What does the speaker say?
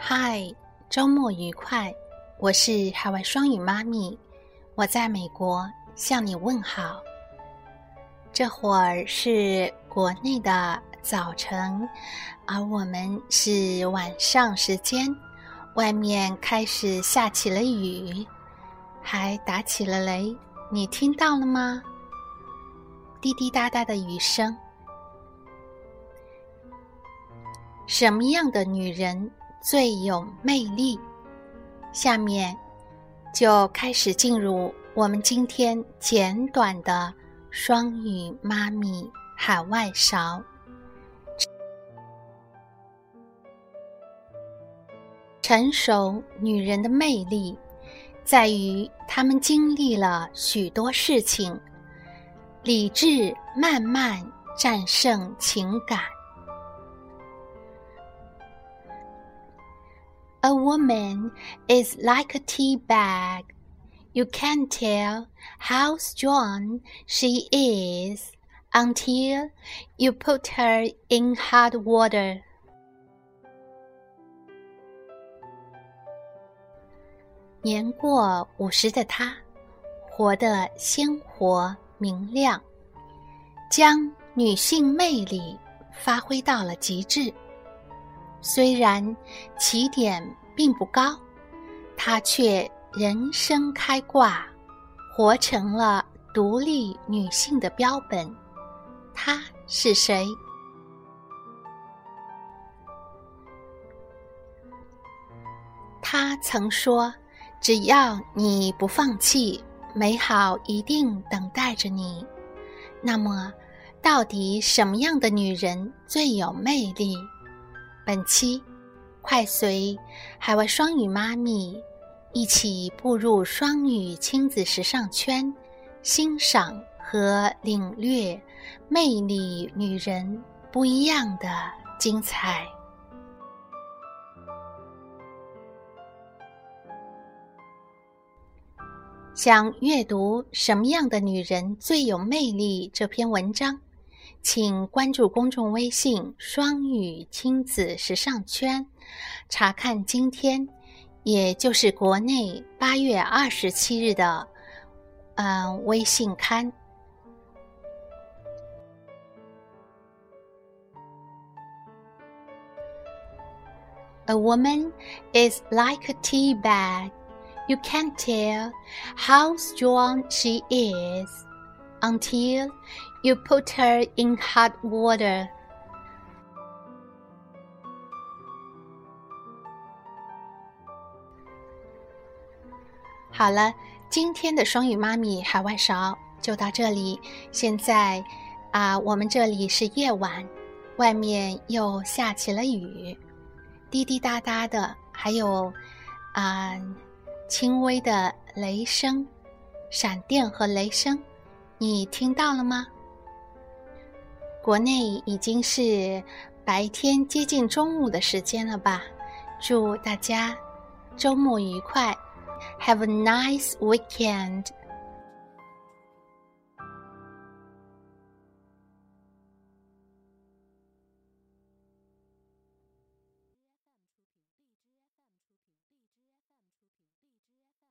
嗨，周末愉快！我是海外双语妈咪，我在美国向你问好。这会儿是国内的早晨，而我们是晚上时间。外面开始下起了雨，还打起了雷，你听到了吗？滴滴答答的雨声。什么样的女人最有魅力？下面就开始进入我们今天简短的双语妈咪海外勺。成熟女人的魅力在于她们经历了许多事情，理智慢慢战胜情感。A woman is like a tea bag. You can't tell how strong she is until you put her in hot water. 年过五十的她，活得鲜活明亮，将女性魅力发挥到了极致。 虽然起点并不高，她却人生开挂，活成了独立女性的标本。她是谁？她曾说：“只要你不放弃，美好一定等待着你。”那么，到底什么样的女人最有魅力？本期，快随海外双语妈咪一起步入双语亲子时尚圈，欣赏和领略魅力女人不一样的精彩。想阅读什么样的女人最有魅力这篇文章？请关注公众微信“双语亲子时尚圈”，查看今天，也就是国内八月二十七日的，嗯，微信刊。A woman is like a tea bag. You can't tell how strong she is until You put her in hot water. 好了，今天的双语妈咪海外勺就到这里。现在啊，我们这里是夜晚，外面又下起了雨，滴滴答答的，还有啊轻微的雷声、闪电和雷声，你听到了吗？国内已经是白天接近中午的时间了吧？祝大家周末愉快，Have a nice weekend。